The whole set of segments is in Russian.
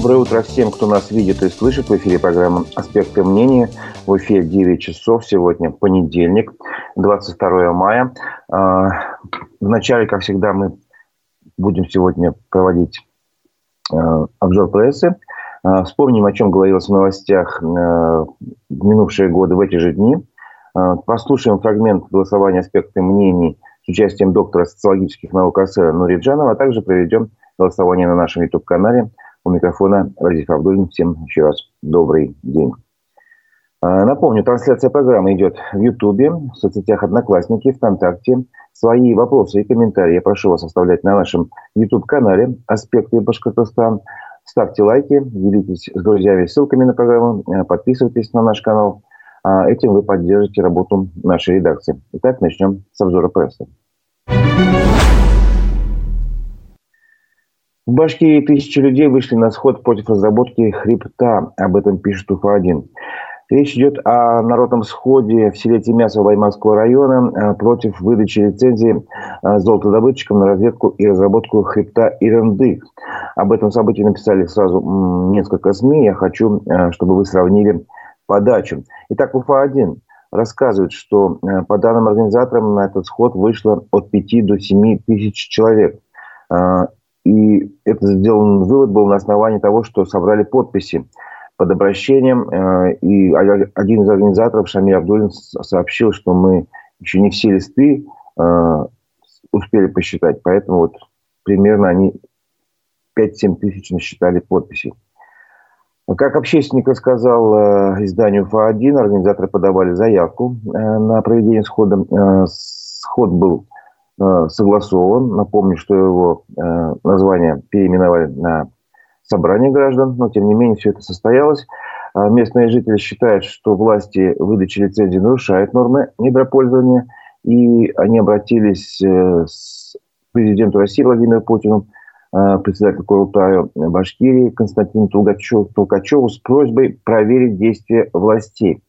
Доброе утро всем, кто нас видит и слышит. В эфире программа «Аспекты мнения». В эфире 9 часов. Сегодня понедельник, 22 мая. А, вначале, как всегда, мы будем сегодня проводить а, обзор прессы. А, вспомним, о чем говорилось в новостях в минувшие годы, в эти же дни. Послушаем фрагмент голосования «Аспекты мнений» с участием доктора социологических наук Асера Нуриджанова, а также проведем голосование на нашем YouTube-канале. У микрофона Разиф Абдулин. Всем еще раз добрый день. А, напомню, трансляция программы идет в Ютубе, в соцсетях Одноклассники, ВКонтакте. Свои вопросы и комментарии я прошу вас оставлять на нашем YouTube-канале «Аспекты Башкортостан». Ставьте лайки, делитесь с друзьями ссылками на программу, а, подписывайтесь на наш канал. А, этим вы поддержите работу нашей редакции. Итак, начнем с обзора прессы. В Башкирии тысячи людей вышли на сход против разработки хребта. Об этом пишет УФА-1. Речь идет о народном сходе в селе Тимясово Баймакского района э, против выдачи лицензии э, золотодобытчикам на разведку и разработку хребта Ирандык. Об этом событии написали сразу несколько СМИ. Я хочу, э, чтобы вы сравнили подачу. Итак, УФА-1 рассказывает, что по данным организаторам на этот сход вышло от 5 до 7 тысяч человек. И это сделан вывод был на основании того, что собрали подписи под обращением. Э, и один из организаторов, Шамиль Абдулин, сообщил, что мы еще не все листы э, успели посчитать. Поэтому вот примерно они 5-7 тысяч насчитали подписей. Как общественник рассказал э, изданию ФА-1, организаторы подавали заявку на проведение схода. Сход был согласован. Напомню, что его э, название переименовали на собрание граждан, но тем не менее все это состоялось. А местные жители считают, что власти выдачи лицензии нарушают нормы недропользования, и они обратились э, к президенту России Владимиру Путину, председателю Курултаю Башкирии Константину Толкачеву с просьбой проверить действия властей.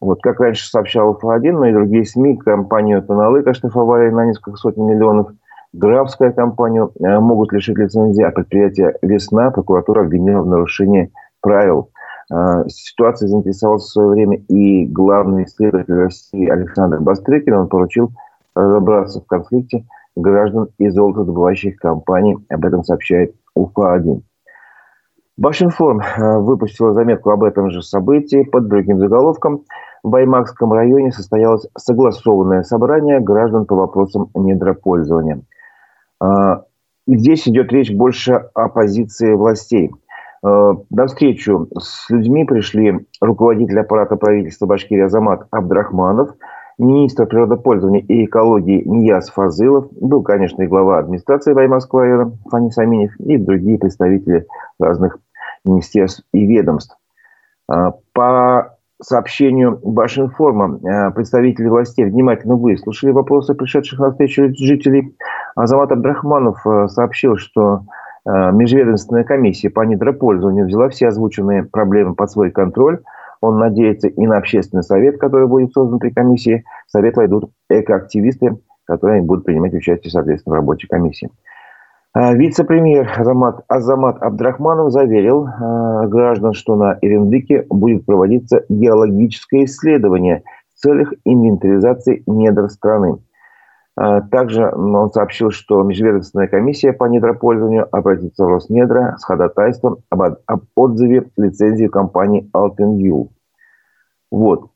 Вот, как раньше сообщал ФА-1, но и другие СМИ, компанию Тоналык оштрафовали на несколько сотен миллионов. Графская компанию э, могут лишить лицензии, а предприятие «Весна» прокуратура обвинила в нарушении правил. Э, ситуацией заинтересовался в свое время и главный исследователь России Александр Бастрыкин. Он поручил разобраться в конфликте граждан и золотодобывающих компаний. Об этом сообщает УФА-1. Башинформ э, выпустила заметку об этом же событии под другим заголовком – в Баймакском районе состоялось согласованное собрание граждан по вопросам недропользования. И здесь идет речь больше о позиции властей. А, на встречу с людьми пришли руководитель аппарата правительства Башкирии Азамат Абдрахманов, министр природопользования и экологии Нияз Фазылов, был, конечно, и глава администрации Баймакского района Фани Саминев и другие представители разных министерств и ведомств. А, по сообщению Башинформа э, представители властей внимательно выслушали вопросы пришедших на встречу жителей. Азамат Абдрахманов э, сообщил, что межведомственная комиссия по недропользованию взяла все озвученные проблемы под свой контроль. Он надеется и на общественный совет, который будет создан при комиссии. В совет войдут экоактивисты, которые будут принимать участие, соответственно, в работе комиссии. А, вице-премьер Азамат, Азамат Абдрахманов заверил э, граждан, что на Ирендыке будет проводиться геологическое исследование в целях инвентаризации недр страны. Э, также он сообщил, что Межведомственная комиссия по недропользованию обратится в Роснедра с ходатайством об, об отзыве лицензии компании Altenview. Вот.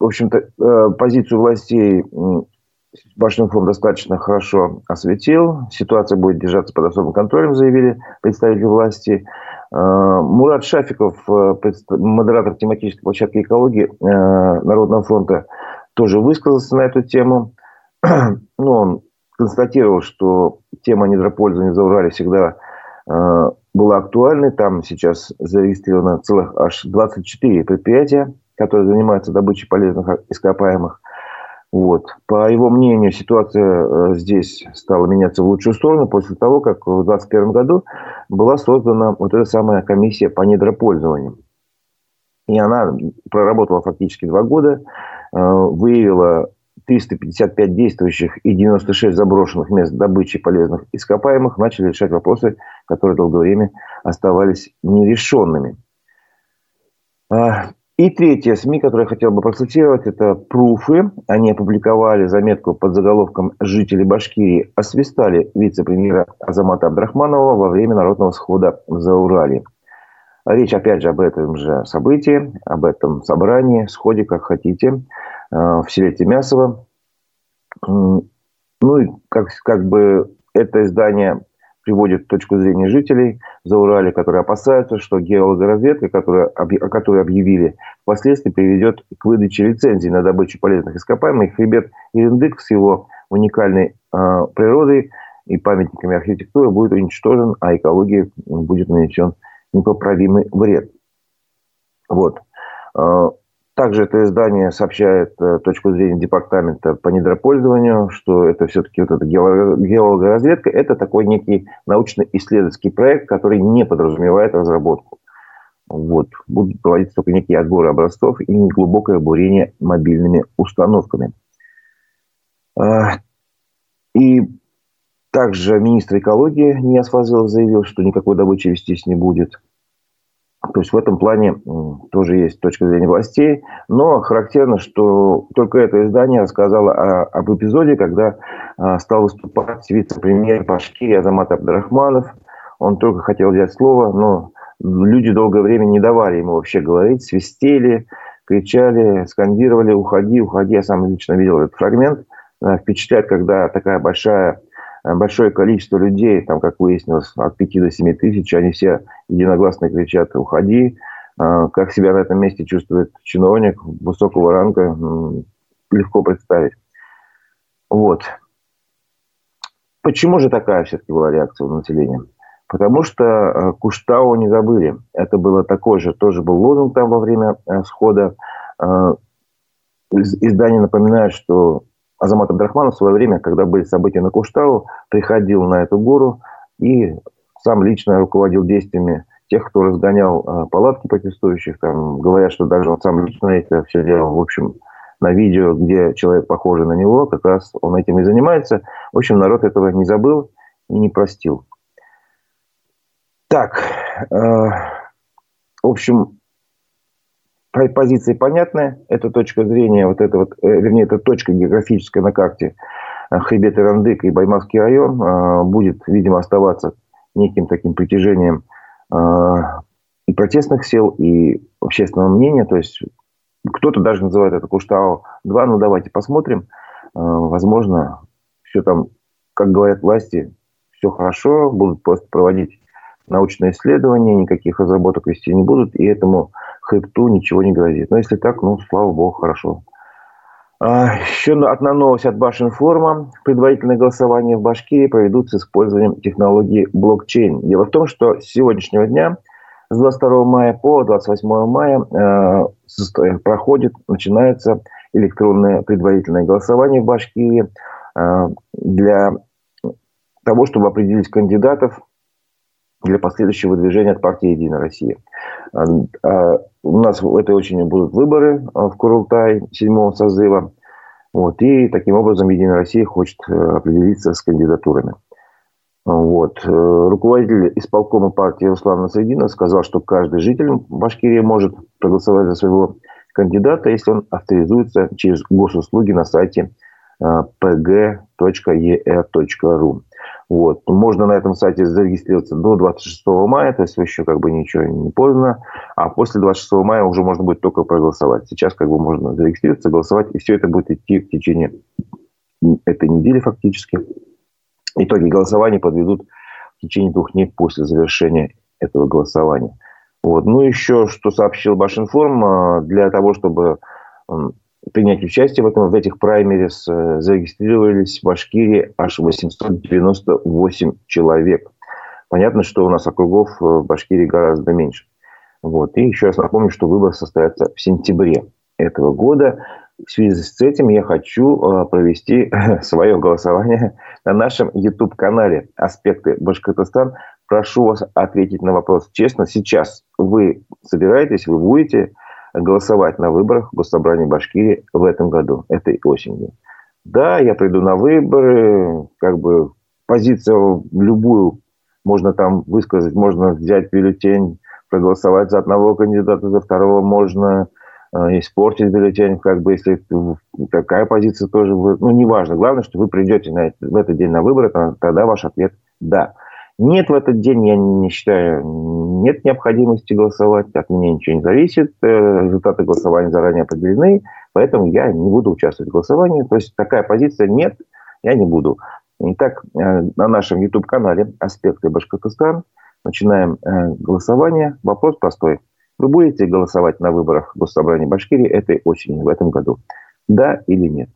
В общем-то, э, позицию властей Башинформ достаточно хорошо осветил. Ситуация будет держаться под особым контролем, заявили представители власти. Э, Мурат Шафиков, э, модератор тематической площадки экологии э, Народного фронта, тоже высказался на эту тему. Ну, он констатировал, что тема недропользования за Урале всегда была актуальной. Там сейчас зарегистрировано целых аж 24 предприятия, которые занимаются добычей полезных ископаемых. Вот. По его мнению, ситуация э, здесь стала меняться в лучшую сторону после того, как в 2021 году была создана вот эта самая комиссия по недропользованию. И она проработала фактически два года, э, выявила 355 действующих и 96 заброшенных мест добычи полезных ископаемых начали решать вопросы, которые долгое время оставались нерешенными. И третье СМИ, которое я хотел бы процитировать, это «Пруфы». Они опубликовали заметку под заголовком «Жители Башкирии освистали вице-премьера Азамата Абдрахманова во время народного схода в Заурале». Речь, опять же, об этом же событии, об этом собрании, сходе, как хотите, э, в селе Тимясово. Ну и как, как бы это издание приводит точку зрения жителей за Урале, которые опасаются, что геологоразведка, которая, о которой объявили, впоследствии приведет к выдаче лицензий на добычу полезных ископаемых. Хребет Ирендык с его уникальной э, природой и памятниками архитектуры будет уничтожен, а экологии будет нанесен непоправимый вред. Вот. Также это издание сообщает э, точку зрения департамента по недропользованию, что это все-таки вот эта геологоразведка, это такой некий научно-исследовательский проект, который не подразумевает разработку. Вот. Будут проводиться только некие отборы образцов и неглубокое бурение мобильными установками. А, и также министр экологии Ниас Фазылов заявил, что никакой добычи вестись не будет. То есть в этом плане тоже есть точка зрения властей. Но характерно, что только это издание рассказало о, об эпизоде, когда а, стал выступать вице-премьер Башкирии Азамат Абдрахманов. Он только хотел взять слово, но люди долгое время не давали ему вообще говорить, свистели, кричали, скандировали «Уходи, уходи». Я сам лично видел этот фрагмент. Впечатляет, когда такая большая Э, большое количество людей, там, как выяснилось, от 5 до 7 тысяч, они все единогласно кричат «уходи». Э, как себя на этом месте чувствует чиновник высокого ранга, легко представить. Вот. Почему же такая все-таки была реакция у населения? Потому что э, Куштау не забыли. Это было такой же, тоже был лозунг там во время схода. Издание напоминает, что Азамат Абдрахманов в свое время, когда были события на Куштау, приходил на эту гору и сам лично руководил действиями тех, кто разгонял э, палатки протестующих. Там говорят, что даже он сам лично это все делал. В общем, на видео, где человек похожий на него, как раз он этим и занимается. В общем, народ этого не забыл и не простил. Так, э, в общем, позиции понятны. Это точка зрения, вот это вот, э, вернее, это точка географическая на карте э, хребет Ирандык и Баймакский район э, будет, видимо, оставаться неким таким притяжением и протестных сил, и общественного мнения. То есть кто-то даже называет это Куштау-2. Ну, давайте посмотрим. Возможно, все там, как говорят власти, все хорошо, будут просто проводить научные исследования, никаких разработок вести не будут, и этому хребту ничего не грозит. Но если так, ну, слава богу, хорошо. А, еще одна новость от Башинформа. Предварительное голосование в Башкирии проведут с использованием технологии блокчейн. Дело в том, что с сегодняшнего дня, с 22 мая по 28 мая, э, проходит, начинается электронное предварительное голосование в Башкирии э, для того, чтобы определить кандидатов для последующего движения от партии «Единая Россия». А, а, у нас в этой осенью будут выборы а, в Курултай седьмого созыва. Вот, и таким образом «Единая Россия» хочет э, определиться с кандидатурами. Вот. Э, руководитель исполкома партии Руслан Насрединов сказал, что каждый житель Башкирии может проголосовать за своего кандидата, если он авторизуется через госуслуги на сайте pg.er.ru. Вот. Можно на этом сайте зарегистрироваться до 26 мая, то есть еще как бы ничего не поздно. А после 26 мая уже можно будет только проголосовать. Сейчас как бы можно зарегистрироваться, голосовать, и все это будет идти в течение этой недели фактически. Итоги голосования подведут в течение двух дней после завершения этого голосования. Вот. Ну, еще что сообщил Башинформ, а, для того, чтобы принять участие в, этом, в этих праймерис э, зарегистрировались в Башкирии аж 898 человек. Понятно, что у нас округов э, в Башкирии гораздо меньше. Вот. И еще раз напомню, что выбор состоится в сентябре этого года. В связи с этим я хочу э, провести свое голосование на нашем YouTube-канале «Аспекты Башкортостан». Прошу вас ответить на вопрос честно. Сейчас вы собираетесь, вы будете голосовать на выборах в Госсобрании Башкирии в этом году, этой осенью. Да, я приду на выборы, как бы позицию любую можно там высказать, можно взять бюллетень, проголосовать за одного кандидата, за второго можно э, испортить бюллетень, как бы если такая позиция тоже, ну, неважно. Главное, что вы придете на, в этот день на выборы, тогда ваш ответ «да». Нет в этот день, я не считаю, нет необходимости голосовать, от меня ничего не зависит, э, результаты голосования заранее определены, поэтому я не буду участвовать в голосовании. То есть такая позиция нет, я не буду. Итак, э, на нашем YouTube-канале «Аспекты Башкортостан» начинаем э, голосование. Вопрос простой. Вы будете голосовать на выборах Госсобрания Башкирии этой осенью, в этом году? Да или нет?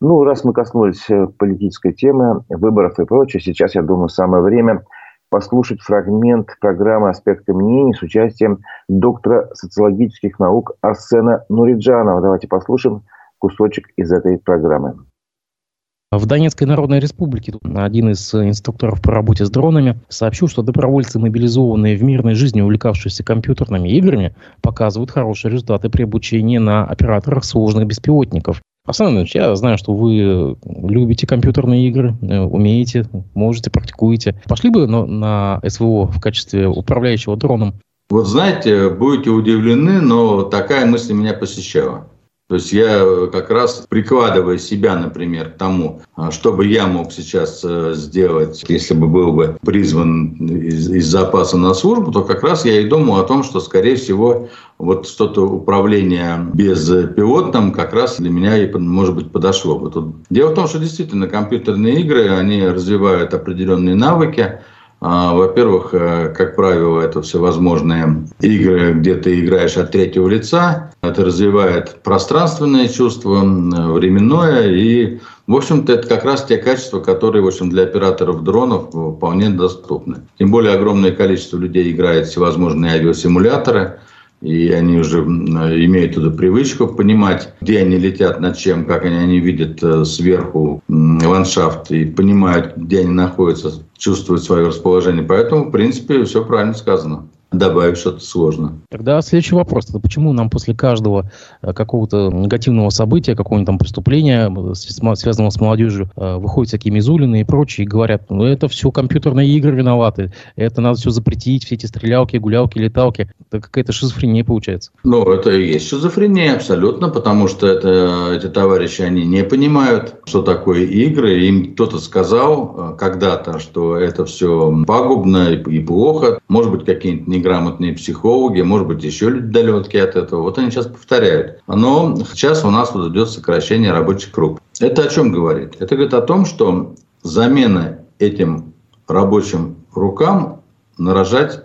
Ну, раз мы коснулись э, политической темы, выборов и прочее, сейчас, я думаю, самое время послушать фрагмент программы «Аспекты мнений» с участием доктора социологических наук Арсена Нуриджанова. Давайте послушаем кусочек из этой программы. В Донецкой Народной Республике один из инструкторов по работе с дронами сообщил, что добровольцы, мобилизованные в мирной жизни, увлекавшиеся компьютерными играми, показывают хорошие результаты при обучении на операторах сложных беспилотников. Александр я знаю, что вы любите компьютерные игры, э, умеете, можете, практикуете. Пошли бы на, на СВО в качестве управляющего дроном? Вот знаете, будете удивлены, но такая мысль меня посещала. То есть я э, как раз прикладывая себя, например, к тому, а, что бы я мог сейчас э, сделать, если бы был бы призван из, из запаса на службу, то как раз я и думал о том, что, скорее всего, вот что-то управление без пилотом как раз для меня, и, может быть, подошло бы. Тут... Дело в том, что действительно компьютерные игры, они развивают определенные навыки, во-первых, э, как правило, это всевозможные игры, где ты играешь от третьего лица. Это развивает пространственное чувство, временное. И, в общем-то, это как раз те качества, которые, в общем, для операторов дронов вполне доступны. Тем более огромное количество людей играет всевозможные авиасимуляторы и они уже имеют эту привычку понимать, где они летят, над чем, как они, они видят э, сверху ландшафт и понимают, где они находятся, чувствуют свое расположение. Поэтому, в принципе, все правильно сказано добавить что-то сложно. Тогда следующий вопрос. Это почему нам после каждого э, какого-то негативного события, какого-нибудь там преступления, э, связанного с молодежью, э, выходят всякие Мизулины и прочие и говорят, ну это все компьютерные игры виноваты, это надо все запретить, все эти стрелялки, гулялки, леталки. Это какая-то шизофрения получается. Ну, это и есть шизофрения абсолютно, потому что это, эти товарищи, они не понимают, что такое игры. Им кто-то сказал когда-то, что это все пагубно и плохо. Может быть, какие-нибудь неграмотные психологи, может быть, еще люди далекие от этого. Вот они сейчас повторяют. Но сейчас у нас вот идет сокращение рабочих рук. Это о чем говорит? Это говорит о том, что замена этим рабочим рукам нарожать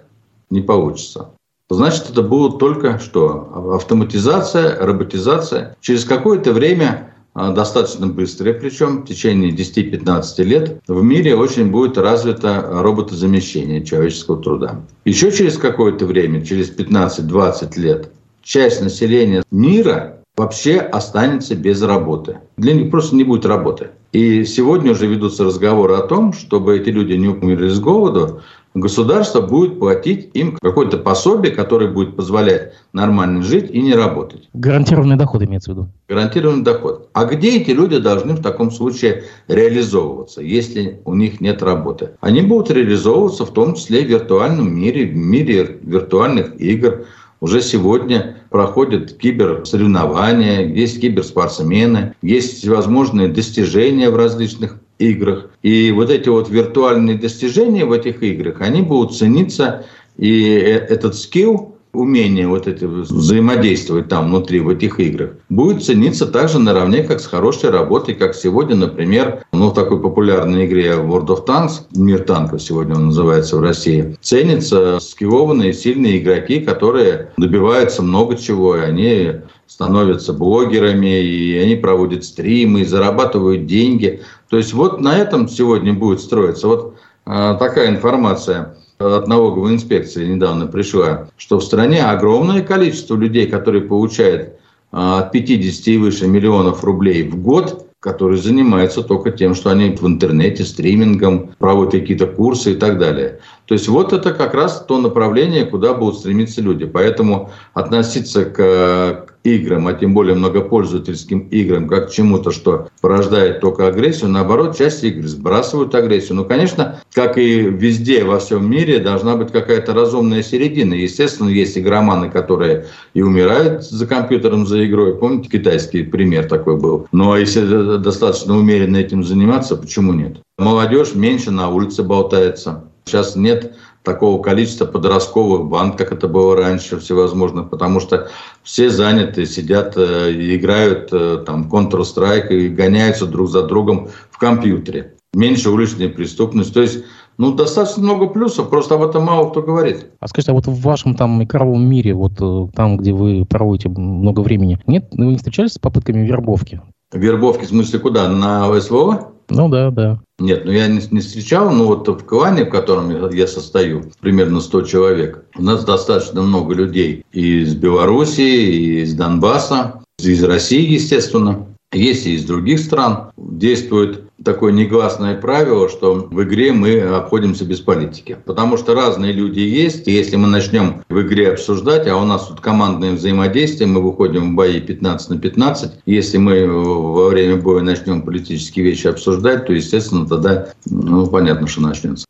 не получится. Значит, это будет только что? Автоматизация, роботизация. Через какое-то время достаточно быстрые, причем в течение 10-15 лет в мире очень будет развито роботозамещение человеческого труда. Еще через какое-то время, через 15-20 лет, часть населения мира вообще останется без работы. Для них просто не будет работы. И сегодня уже ведутся разговоры о том, чтобы эти люди не умерли с голоду, государство будет платить им какое-то пособие, которое будет позволять нормально жить и не работать. Гарантированный доход имеется в виду? Гарантированный доход. А где эти люди должны в таком случае реализовываться, если у них нет работы? Они будут реализовываться в том числе в виртуальном мире, в мире виртуальных игр. Уже сегодня проходят киберсоревнования, есть киберспортсмены, есть всевозможные достижения в различных играх. И вот эти вот виртуальные достижения в этих играх, они будут цениться, и э, этот скилл, умение вот это взаимодействовать там внутри, в этих играх, будет цениться также наравне, как с хорошей работой, как сегодня, например, ну, в такой популярной игре World of Tanks, мир танков сегодня он называется в России, ценятся скиллованные, сильные игроки, которые добиваются много чего, и они становятся блогерами, и они проводят стримы, и зарабатывают деньги. То есть вот на этом сегодня будет строиться. Вот э, такая информация от налоговой инспекции недавно пришла, что в стране огромное количество людей, которые получают а, от 50 и выше миллионов рублей в год, которые занимаются только тем, что они в интернете, стримингом, проводят какие-то курсы и так далее. То есть вот это как раз то направление, куда будут стремиться люди. Поэтому относиться к играм, а тем более многопользовательским играм, как чему-то, что порождает только агрессию. Наоборот, часть игр сбрасывают агрессию. Ну, конечно, как и везде во всем мире, должна быть какая-то разумная середина. Естественно, есть игроманы, которые и умирают за компьютером, за игрой. Помните, китайский пример такой был. Но ну, а если достаточно умеренно этим заниматься, почему нет? Молодежь меньше на улице болтается. Сейчас нет такого количества подростковых банд, как это было раньше, всевозможных, потому что все заняты, сидят, э, играют э, там Counter-Strike и гоняются друг за другом в компьютере. Меньше уличной преступности. То есть ну, достаточно много плюсов, просто об этом мало кто говорит. А скажите, а вот в вашем там игровом мире, вот э, там, где вы проводите много времени, нет, вы не встречались с попытками вербовки? Вербовки, в смысле, куда? На СВО? Ну да, да. Нет, ну я не, не встречал, но вот в клане, в котором я состою, примерно 100 человек, у нас достаточно много людей и из Белоруссии, и из Донбасса, из России, естественно. Есть и из других стран. Действует такое негласное правило, что в игре мы обходимся без политики. Потому что разные люди есть. И если мы начнем в игре обсуждать, а у нас тут командное взаимодействие, мы выходим в бои 15 на 15. Если мы во время боя начнем политические вещи обсуждать, то, естественно, тогда, ну, понятно, что начнется.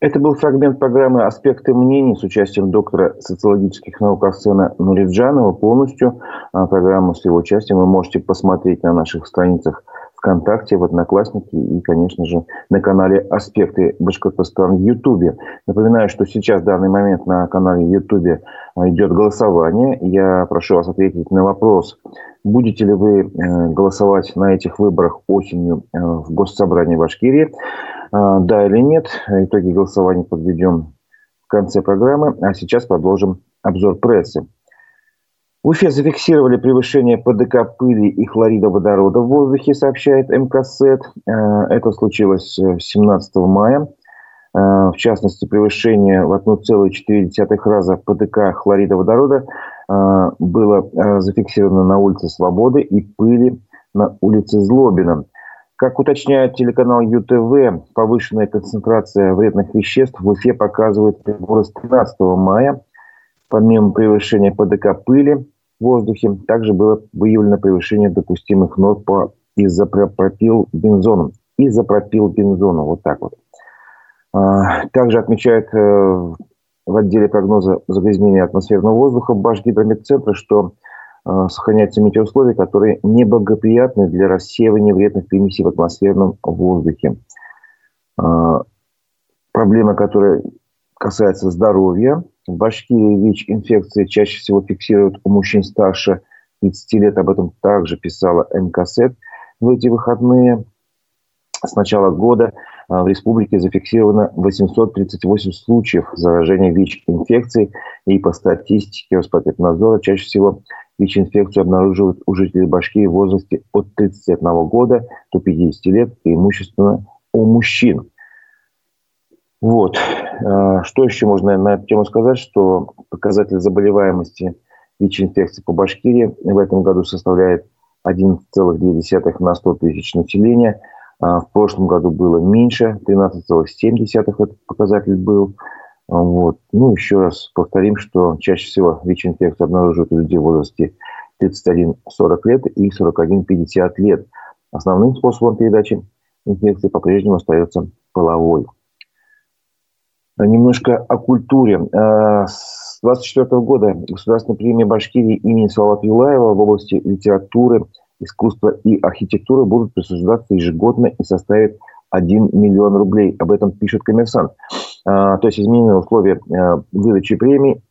Это был фрагмент программы «Аспекты мнений» с участием доктора социологических наук Арсена Нуриджанова. Полностью а, программу с его участием вы можете посмотреть на наших страницах ВКонтакте, в Одноклассники и, конечно же, на канале «Аспекты Башкортостана» в Ютубе. Напоминаю, что сейчас, в данный момент, на канале Ютубе а, идет голосование. Я прошу вас ответить на вопрос, будете ли вы э, голосовать на этих выборах осенью э, в Госсобрании Башкирии, а, да или нет. Итоги голосования подведем в конце программы. А сейчас продолжим обзор прессы. В Уфе зафиксировали превышение ПДК пыли и хлорида водорода в воздухе, сообщает МКСЭД. Э, это случилось 17 э, мая. Э, в частности, превышение в 1,4 раза ПДК хлорида водорода было зафиксировано на улице Свободы и пыли на улице Злобина. Как уточняет телеканал ЮТВ, повышенная концентрация вредных веществ в Уфе показывает приборы с 13 мая – Помимо превышения ПДК пыли в воздухе, также было выявлено превышение допустимых норм по изопропилбензону. Изопропилбензону, вот так вот. А, также отмечают э, в отделе прогноза загрязнения атмосферного воздуха Башгидрометцентра, что э, сохраняются метеоусловия, которые неблагоприятны для рассеивания вредных примесей в атмосферном воздухе. А, проблема, которая касается здоровья, в Башкирии ВИЧ-инфекции чаще всего фиксируют у мужчин старше 30 лет. Об этом также писала МКСЭД. В эти выходные с начала года а, в республике зафиксировано 838 случаев заражения ВИЧ-инфекцией. И по статистике Роспотребнадзора чаще всего ВИЧ-инфекцию обнаруживают у жителей Башкирии в возрасте от 31 года до 50 лет, преимущественно у мужчин. Вот. А, что еще можно на эту тему сказать, что показатель заболеваемости ВИЧ-инфекции по Башкирии в этом году составляет 11,2 на 100 тысяч населения. А, в прошлом году было меньше, 13,7 этот показатель был. Вот. Ну, еще раз повторим, что чаще всего ВИЧ-инфекцию обнаруживают у людей в возрасте 31-40 лет и 41-50 лет. Основным способом передачи инфекции по-прежнему остается половой. Немножко о культуре. Э, с 24 года Государственная премия Башкирии имени Салавата Юлаева в области литературы, искусства и архитектуры будут присуждаться ежегодно и составят 1 миллион рублей. Об этом пишет коммерсант. Э, то есть изменены условия э, выдачи премий.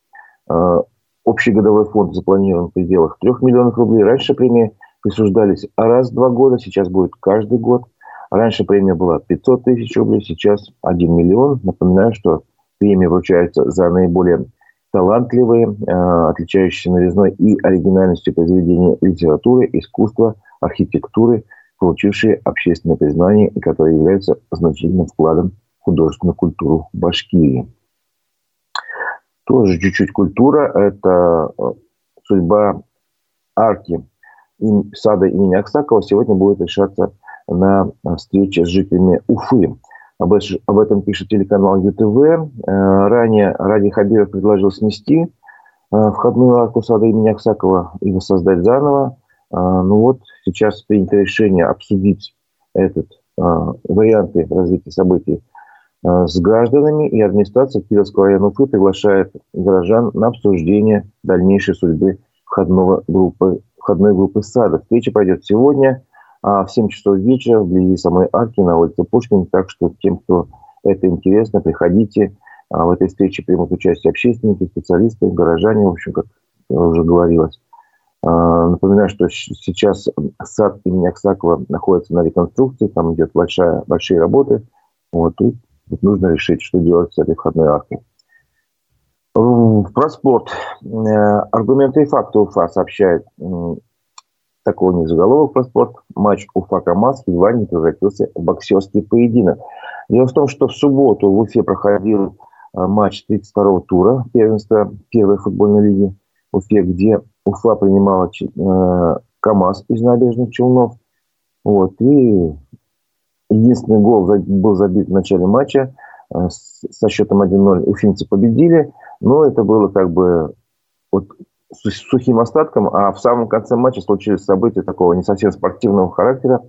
Общий годовой фонд запланирован в пределах 3 миллионов рублей. Раньше премии присуждались раз в два года, сейчас будет каждый год – Раньше премия была 500 тысяч рублей, сейчас 1 миллион. Напоминаю, что премии вручаются за наиболее талантливые, э, отличающиеся новизной и оригинальностью произведения литературы, искусства, архитектуры, получившие общественное признание и которые являются значительным вкладом в художественную культуру Башкирии. Тоже чуть-чуть культура. Это э, судьба арки сада имени Аксакова сегодня будет решаться на встрече с жителями Уфы. Об, этом пишет телеканал ЮТВ. Э, ранее Ради Хабиров предложил снести входную арку сада имени Аксакова и воссоздать заново. Ну вот сейчас принято решение обсудить этот варианты развития событий с гражданами, и администрация Кировского района Уфы приглашает горожан на обсуждение дальнейшей судьбы входного группы, входной группы сада. Встреча пройдет сегодня а в 7 часов вечера вблизи самой арки на улице Пушкина. Так что тем, кто это интересно, приходите. А в этой встрече примут участие общественники, специалисты, горожане, в общем, как уже говорилось. А, напоминаю, что сейчас сад имени Аксакова находится на реконструкции, там идет большая, большие работы. Вот, тут нужно решить, что делать с этой входной аркой. Про спорт. Э, аргументы и факты УФА сообщает такого не заголовок про спорт. Матч Уфа-Камаз едва не превратился в боксерский поединок. Дело в том, что в субботу в Уфе проходил э, матч 32-го тура первенства первой футбольной лиги Уфе, где Уфа принимала э, КАМАЗ из набережных Челнов. Вот, и единственный гол был забит в начале матча э, со счетом 1-0. Уфимцы победили, но это было как бы вот с сухим остатком, а в самом конце матча случились события такого не совсем спортивного характера.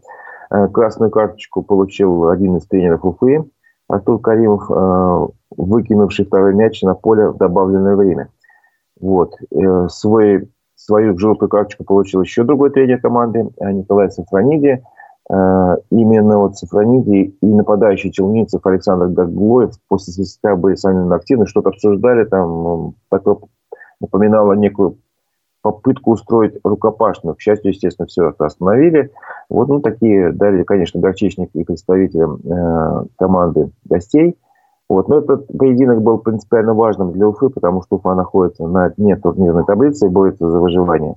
Э, красную карточку получил один из тренеров Уфы, Артур Каримов, э, выкинувший второй мяч на поле в добавленное время. Вот. Э, свой, свою желтую карточку получил еще другой тренер команды, Николай Сафрониди. Именно вот Сафрониди и нападающий Челницев Александр Гаглоев после свистка были сами активны, что-то обсуждали, там такое напоминало некую попытку устроить рукопашную. К счастью, естественно, все это остановили. Вот ну, такие дали, конечно, горчичник и представителям э, команды гостей. Вот. Но этот поединок был принципиально важным для Уфы, потому что Уфа находится на дне турнирной таблицы и борется за выживание,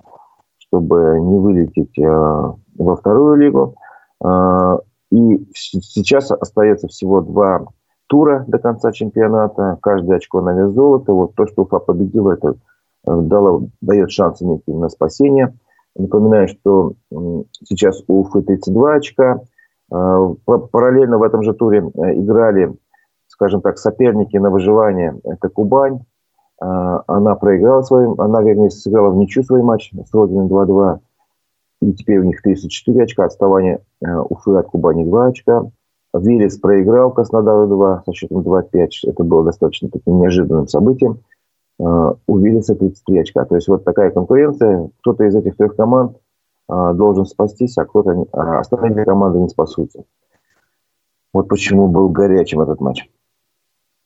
чтобы не вылететь э, во вторую лигу. Э, и сейчас остается всего два тура до конца чемпионата. Каждое очко на вес золота. Вот то, что Уфа победила, это дало, дает шансы некие на спасение. Напоминаю, что сейчас у Уфы 32 очка. Э, параллельно в этом же туре э, играли, скажем так, соперники на выживание. Это Кубань. Она проиграла свой, она, вернее, сыграла в ничью свой матч с Родиной 2-2. И теперь у них 34 очка. Отставание Уфы от Кубани 2 очка. Виллис проиграл Краснодару 2 со счетом 2-5. Это было достаточно таким неожиданным событием. Э, у Виллиса 33 очка. То есть вот такая конкуренция. Кто-то из этих трех команд э, должен спастись, а кто-то а остальные команды не спасутся. Вот почему был горячим этот матч.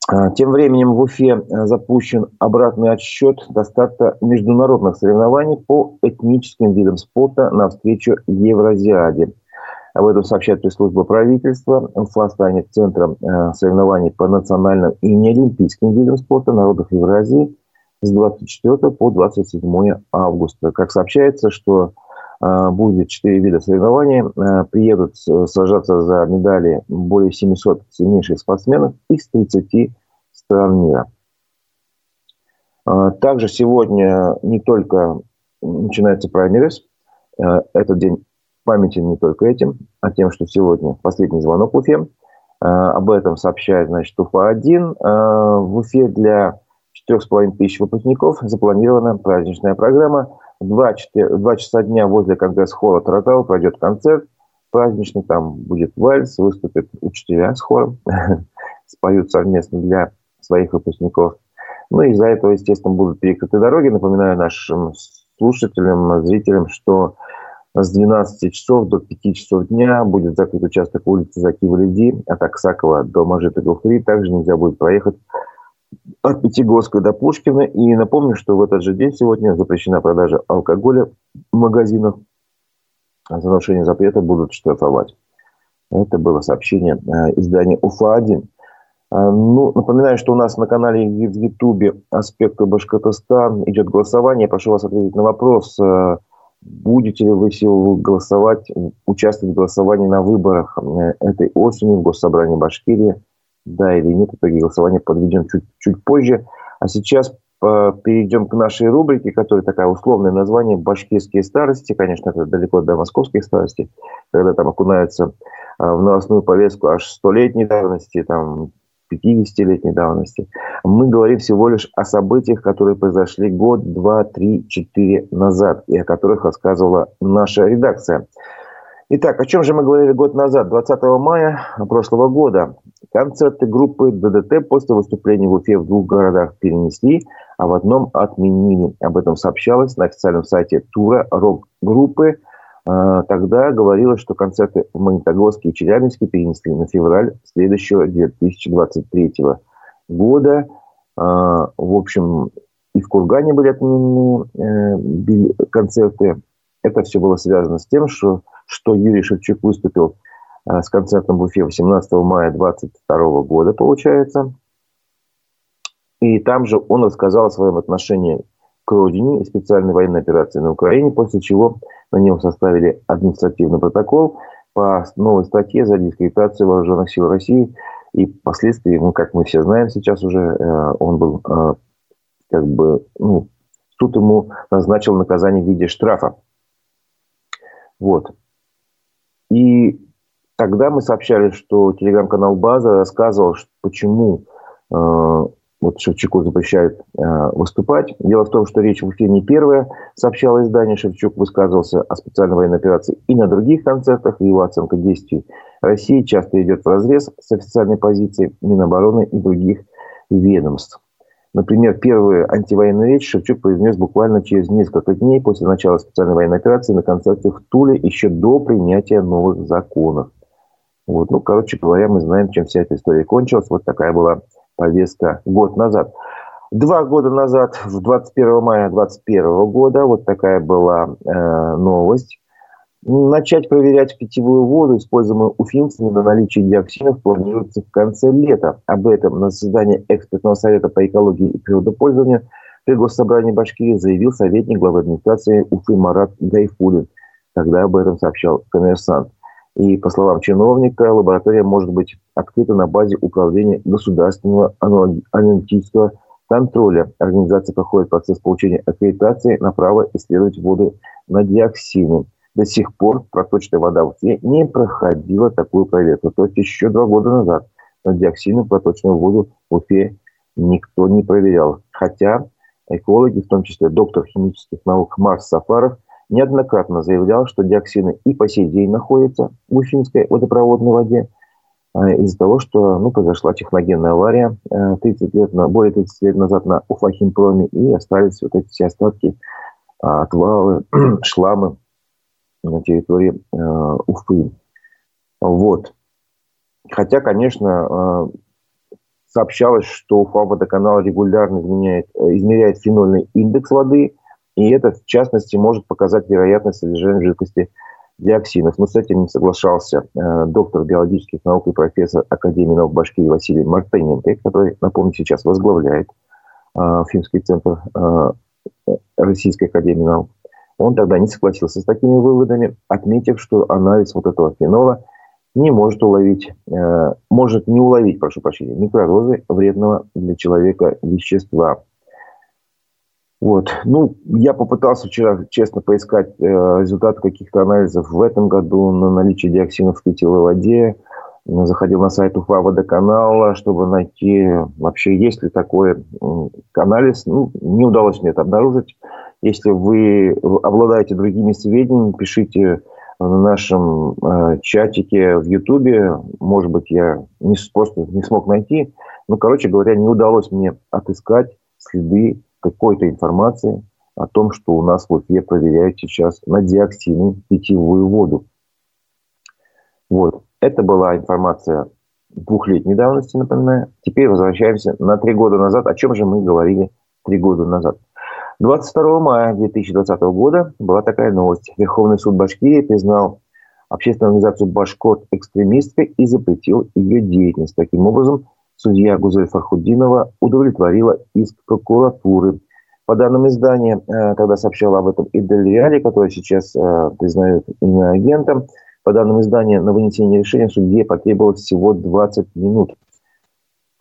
Э, тем временем в Уфе запущен обратный отсчет до старта международных соревнований по этническим видам спорта на встречу Евразиаде. Об этом сообщает пресс-служба правительства. Уфа станет центром соревнований по национальным и неолимпийским видам спорта народов Евразии с 24 по 27 августа. Как сообщается, что э, будет четыре вида соревнований. Э, приедут сражаться за медали более 700 сильнейших спортсменов из 30 стран мира. Э, также сегодня не только начинается праймерис, этот день памятен не только этим, а тем, что сегодня последний звонок в Уфе. Об этом сообщает, значит, Уфа-1. В Уфе для 4,5 тысяч выпускников запланирована праздничная программа. Два, 4, два часа дня возле конгресс-холла Таратау пройдет концерт праздничный. Там будет вальс, выступят учителя с хором, споют совместно для своих выпускников. Ну и из-за этого, естественно, будут перекрыты дороги. Напоминаю нашим слушателям, зрителям, что с 12 часов до 5 часов дня будет закрыт участок улицы Закива-Леди от Аксакова до Мажита Гуфри. Также нельзя будет проехать от Пятигорска до Пушкина. И напомню, что в этот же день сегодня запрещена продажа алкоголя в магазинах. За нарушение запрета будут штрафовать. Это было сообщение э, издания УФА-1. А, ну, напоминаю, что у нас на канале в Ютубе «Аспекты Башкортостан» идет голосование. Прошу вас ответить на вопрос, э, будете ли вы голосовать, участвовать в голосовании на выборах э, этой осенью в Госсобрании Башкирии да или нет, итоги голосования подведем чуть, чуть позже. А сейчас э, перейдем к нашей рубрике, которая такая условное название «Башкирские старости». Конечно, это далеко до московских старостей, когда там окунаются э, в новостную повестку аж столетней давности, там 50-летней давности. Мы говорим всего лишь о событиях, которые произошли год, два, три, четыре назад, и о которых рассказывала наша редакция. Итак, о чем же мы говорили год назад? 20 мая прошлого года концерты группы ДДТ после выступления в Уфе в двух городах перенесли, а в одном отменили. Об этом сообщалось на официальном сайте тура рок-группы. А, тогда говорилось, что концерты в Магнитогорске и Челябинске перенесли на февраль следующего 2023 года. А, в общем, и в Кургане были отменены э, концерты. Это все было связано с тем, что, что Юрий Шевчук выступил э, с концертом в Уфе 18 мая 2022 года, получается. И там же он рассказал о своем отношении к родине и специальной военной операции на Украине, после чего на него составили административный протокол по новой статье за дискредитацию вооруженных сил России. И впоследствии, ну, как мы все знаем сейчас уже, э, он был как бы, ну, суд ему назначил наказание в виде штрафа. Вот. И тогда мы сообщали, что телеграм-канал «База» рассказывал, почему э, вот Шевчуку запрещают э, выступать. Дело в том, что речь в Уфе не первая, сообщало издание. Шевчук высказывался о специальной военной операции и на других концертах. Его оценка действий России часто идет в разрез с официальной позицией Минобороны и других ведомств. Например, первую антивоенную речь Шевчук произнес буквально через несколько дней после начала специальной военной операции на концерте в Туле еще до принятия новых законов. Вот. Ну, короче говоря, мы знаем, чем вся эта история кончилась. Вот такая была повестка год назад. Два года назад, в 21 мая 2021 года, вот такая была э, новость. Начать проверять питьевую воду, используемую уфимцами на наличие диоксинов, планируется в конце лета. Об этом на заседании экспертного совета по экологии и природопользованию при Госсобрании Башкирии заявил советник главы администрации Уфы Марат Гайфулин. Тогда об этом сообщал коммерсант. И, по словам чиновника, лаборатория может быть открыта на базе управления государственного аналитического контроля. Организация проходит процесс получения аккредитации на право исследовать воду на диоксины. До сих пор проточная вода в Уфе не проходила такую проверку. То есть еще два года назад на диоксины проточную воду в Уфе никто не проверял. Хотя экологи, в том числе доктор химических наук Марс Сафаров, неоднократно заявлял, что диоксины и по сей день находятся в уфимской водопроводной воде а, из-за того, что ну, произошла техногенная авария 30 лет, более 30 лет назад на Уфахимпроме и остались вот эти все остатки, а, отвалы, шламы на территории э, Уфы. Вот. Хотя, конечно, э, сообщалось, что Уфа водоканал регулярно изменяет, э, измеряет фенольный индекс воды, и это, в частности, может показать вероятность содержания жидкости диоксинов. Но с этим не соглашался доктор биологических наук и профессор Академии наук Башкирии Василий Мартыненко, который, напомню, сейчас возглавляет э, центр Российской Академии наук. Он тогда не согласился с такими выводами, отметив, что анализ вот этого фенола не может уловить, э, может не уловить, прошу прощения, микродозы вредного для человека вещества. Вот. Ну, я попытался вчера, честно, поискать э, результаты каких-то анализов в этом году на наличие диоксинов в питьевой воде. Заходил на сайт Уфа водоканала, чтобы найти вообще есть ли такой э, анализ. Ну, не удалось мне это обнаружить. Если вы обладаете другими сведениями, пишите в нашем э, чатике в Ютубе. Может быть, я не, просто не смог найти. Ну, короче говоря, не удалось мне отыскать следы какой-то информации о том, что у нас в Уфе проверяют сейчас на диоксины питьевую воду. Вот. Это была информация двухлетней давности, напоминаю. Теперь возвращаемся на три года назад. О чем же мы говорили три года назад? 22 мая 2020 года была такая новость. Верховный суд Башкирии признал общественную организацию «Башкорт» экстремисткой и запретил ее деятельность. Таким образом, судья Гузель Фархудинова удовлетворила иск прокуратуры. По данным издания, э, тогда сообщала об этом Идель Реали, который сейчас э, признают иноагентом, по данным издания, на вынесение решения судье потребовалось всего 20 минут.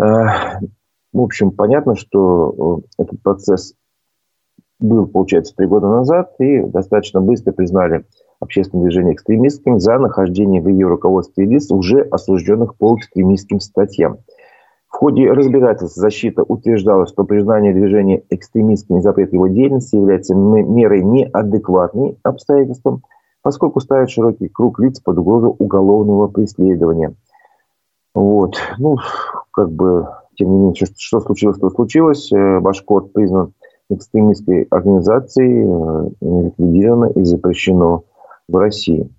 Э, в общем, понятно, что этот процесс был, получается, три года назад, и достаточно быстро признали общественное движение экстремистским за нахождение в ее руководстве лиц, уже осужденных по экстремистским статьям. В ходе разбирательства защита утверждала, что признание движения экстремистским и запрет его деятельности является мерой неадекватной обстоятельством, поскольку ставит широкий круг лиц под угрозу уголовного преследования. Вот. Ну, как бы, тем не менее, что, что случилось, то случилось. Э, Башкорт признан экстремистской организацией, э, ликвидировано и запрещено в России.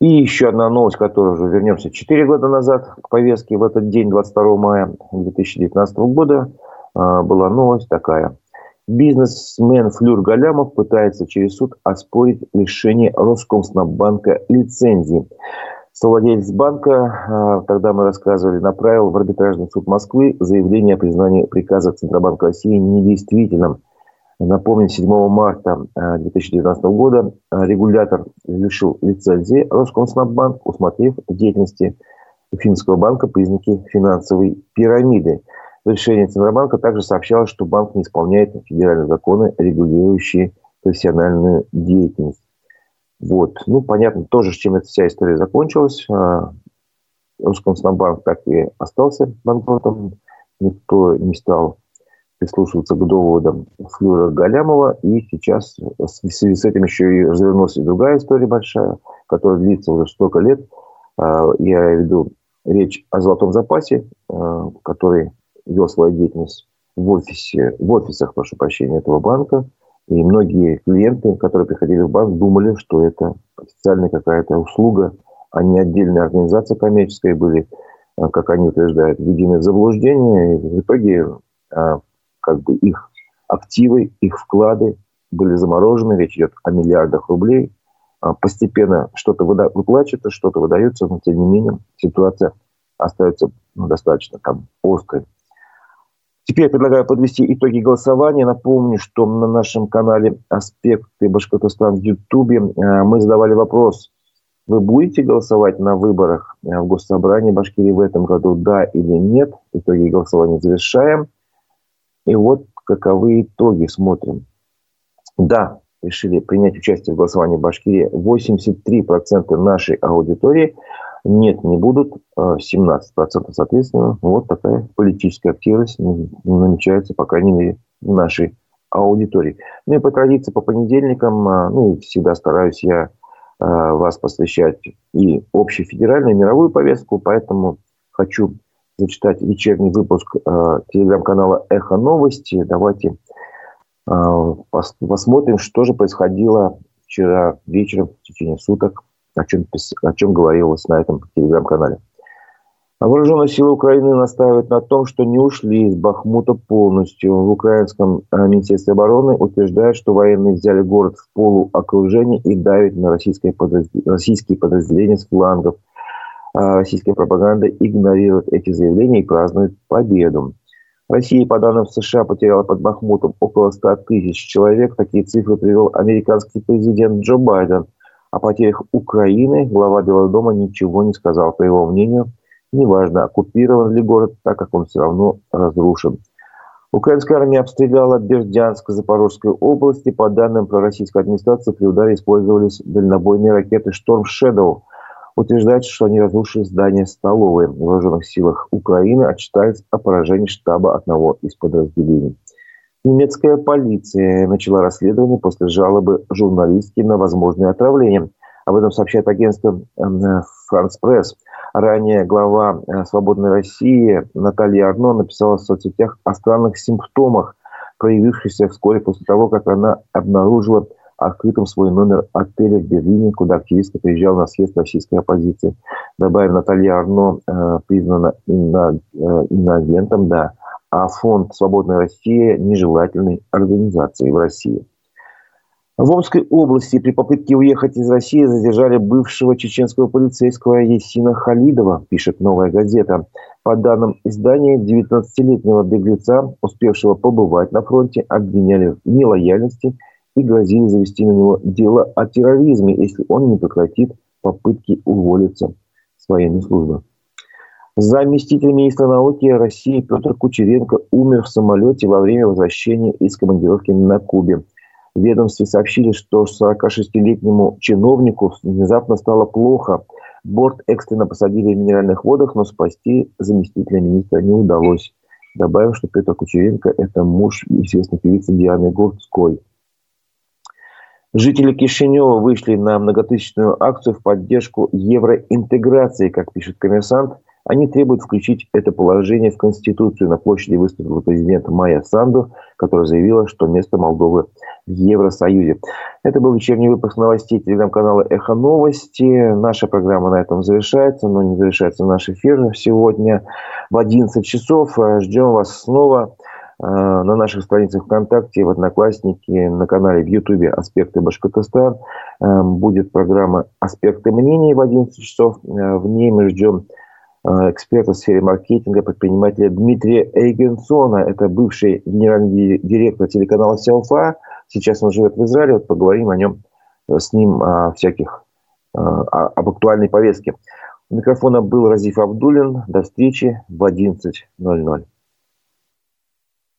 И еще одна новость, которая уже вернемся 4 года назад к повестке в этот день, 22 мая 2019 года, а, была новость такая. Бизнесмен Флюр Галямов пытается через суд оспорить лишение Роскомснаббанка лицензии. Совладелец банка, а, тогда мы рассказывали, направил в арбитражный суд Москвы заявление о признании приказа Центробанка России недействительным – Напомню, 7 марта 2019 э, года э, регулятор лишил лицензии Роскомснаббанк, усмотрев в деятельности финского банка признаки финансовой пирамиды. Решение Центробанка также сообщало, что банк не исполняет федеральные законы, регулирующие профессиональную деятельность. Вот. Ну, понятно тоже, с чем эта вся история закончилась. Э, Роскомснаббанк так и остался банкротом. Никто не стал прислушиваться к доводам Флюра Галямова. И сейчас в связи с этим еще и развернулась другая история большая, которая длится уже столько лет. А, я веду речь о золотом запасе, а, который вел свою деятельность в, офисе, в офисах, прошу прощения, этого банка. И многие клиенты, которые приходили в банк, думали, что это официальная какая-то услуга, а не отдельная организация коммерческая, были, а, как они утверждают, введены в заблуждение. И в итоге как бы их активы, их вклады были заморожены, речь идет о миллиардах рублей. А, постепенно что-то выплачивается, что-то выдается, но тем не менее ситуация остается ну, достаточно там острой. Теперь предлагаю подвести итоги голосования. Напомню, что на нашем канале «Аспекты Башкортостан» в Ютубе а, мы задавали вопрос, вы будете голосовать на выборах а, в Госсобрании Башкирии в этом году, да или нет? Итоги голосования завершаем. И вот каковы итоги смотрим. Да, решили принять участие в голосовании в Башкирии 83% нашей аудитории. Нет, не будут. 17% а соответственно. Вот такая политическая активность намечается, по крайней мере, в нашей аудитории. Ну и по традиции, по понедельникам, а, ну, всегда стараюсь я а, вас посвящать и общефедеральную, и мировую повестку, поэтому хочу зачитать вечерний выпуск телеграм-канала «Эхо новости». Давайте посмотрим, что же происходило вчера вечером в течение суток, о чем, о чем говорилось на этом телеграм-канале. Вооруженные силы Украины настаивают на том, что не ушли из Бахмута полностью. В украинском э, Министерстве обороны утверждают, что военные взяли город в полуокружении и давят на российские подразделения с флангов – а российская пропаганда игнорирует эти заявления и празднует победу. Россия, по данным США, потеряла под Бахмутом около 100 тысяч человек. Такие цифры привел американский президент Джо Байден. О потерях Украины глава Белого дома ничего не сказал. По его мнению, неважно, оккупирован ли город, так как он все равно разрушен. Украинская армия обстреляла Бердянск, Запорожской области. По данным пророссийской администрации, при ударе использовались дальнобойные ракеты «Шторм Шэдоу» утверждается, что они разрушили здание столовой в вооруженных силах Украины, отчитались о поражении штаба одного из подразделений. Немецкая полиция начала расследование после жалобы журналистки на возможное отравление. Об этом сообщает агентство «Франс Пресс». Ранее глава э, «Свободной России» Наталья Арно написала в соцсетях о странных симптомах, проявившихся вскоре после того, как она обнаружила открытым свой номер отеля в Берлине, куда активистка приезжала на съезд российской оппозиции. Добавим, Наталья Арно э, признана ино, э, иноагентом, да, а фонд «Свободная Россия» нежелательной организацией в России. В Омской области при попытке уехать из России задержали бывшего чеченского полицейского Есина Халидова, пишет «Новая газета». По данным издания, 19-летнего беглеца, успевшего побывать на фронте, обвиняли в нелояльности – и грозили завести на него дело о терроризме, если он не прекратит попытки уволиться с военной службы. Заместитель министра науки России Петр Кучеренко умер в самолете во время возвращения из командировки на Кубе. В ведомстве сообщили, что 46-летнему чиновнику внезапно стало плохо. Борт экстренно посадили в минеральных водах, но спасти заместителя министра не удалось. Добавим, что Петр Кучеренко – это муж известной певицы Дианы Гурцкой. Жители Кишинева вышли на многотысячную акцию в поддержку евроинтеграции, как пишет коммерсант. Они требуют включить это положение в Конституцию. На площади выступила президент Майя Санду, которая заявила, что место Молдовы в Евросоюзе. Это был вечерний выпуск новостей телеграм-канала «Эхо новости». Наша программа на этом завершается, но не завершается наш эфир сегодня в 11 часов. Ждем вас снова э, на наших страницах ВКонтакте, в Одноклассники, на канале в Ютубе «Аспекты Башкортостан». Э, будет программа «Аспекты мнений» в 11 часов. Э, в ней мы ждем эксперта в сфере маркетинга, предпринимателя Дмитрия Эйгенсона. Это бывший генеральный директор телеканала Сяофа. Сейчас он живет в Израиле. Вот поговорим о нем э, с ним о всяких, э, об актуальной повестке. У микрофона был Разиф Абдулин. До встречи в 11.00.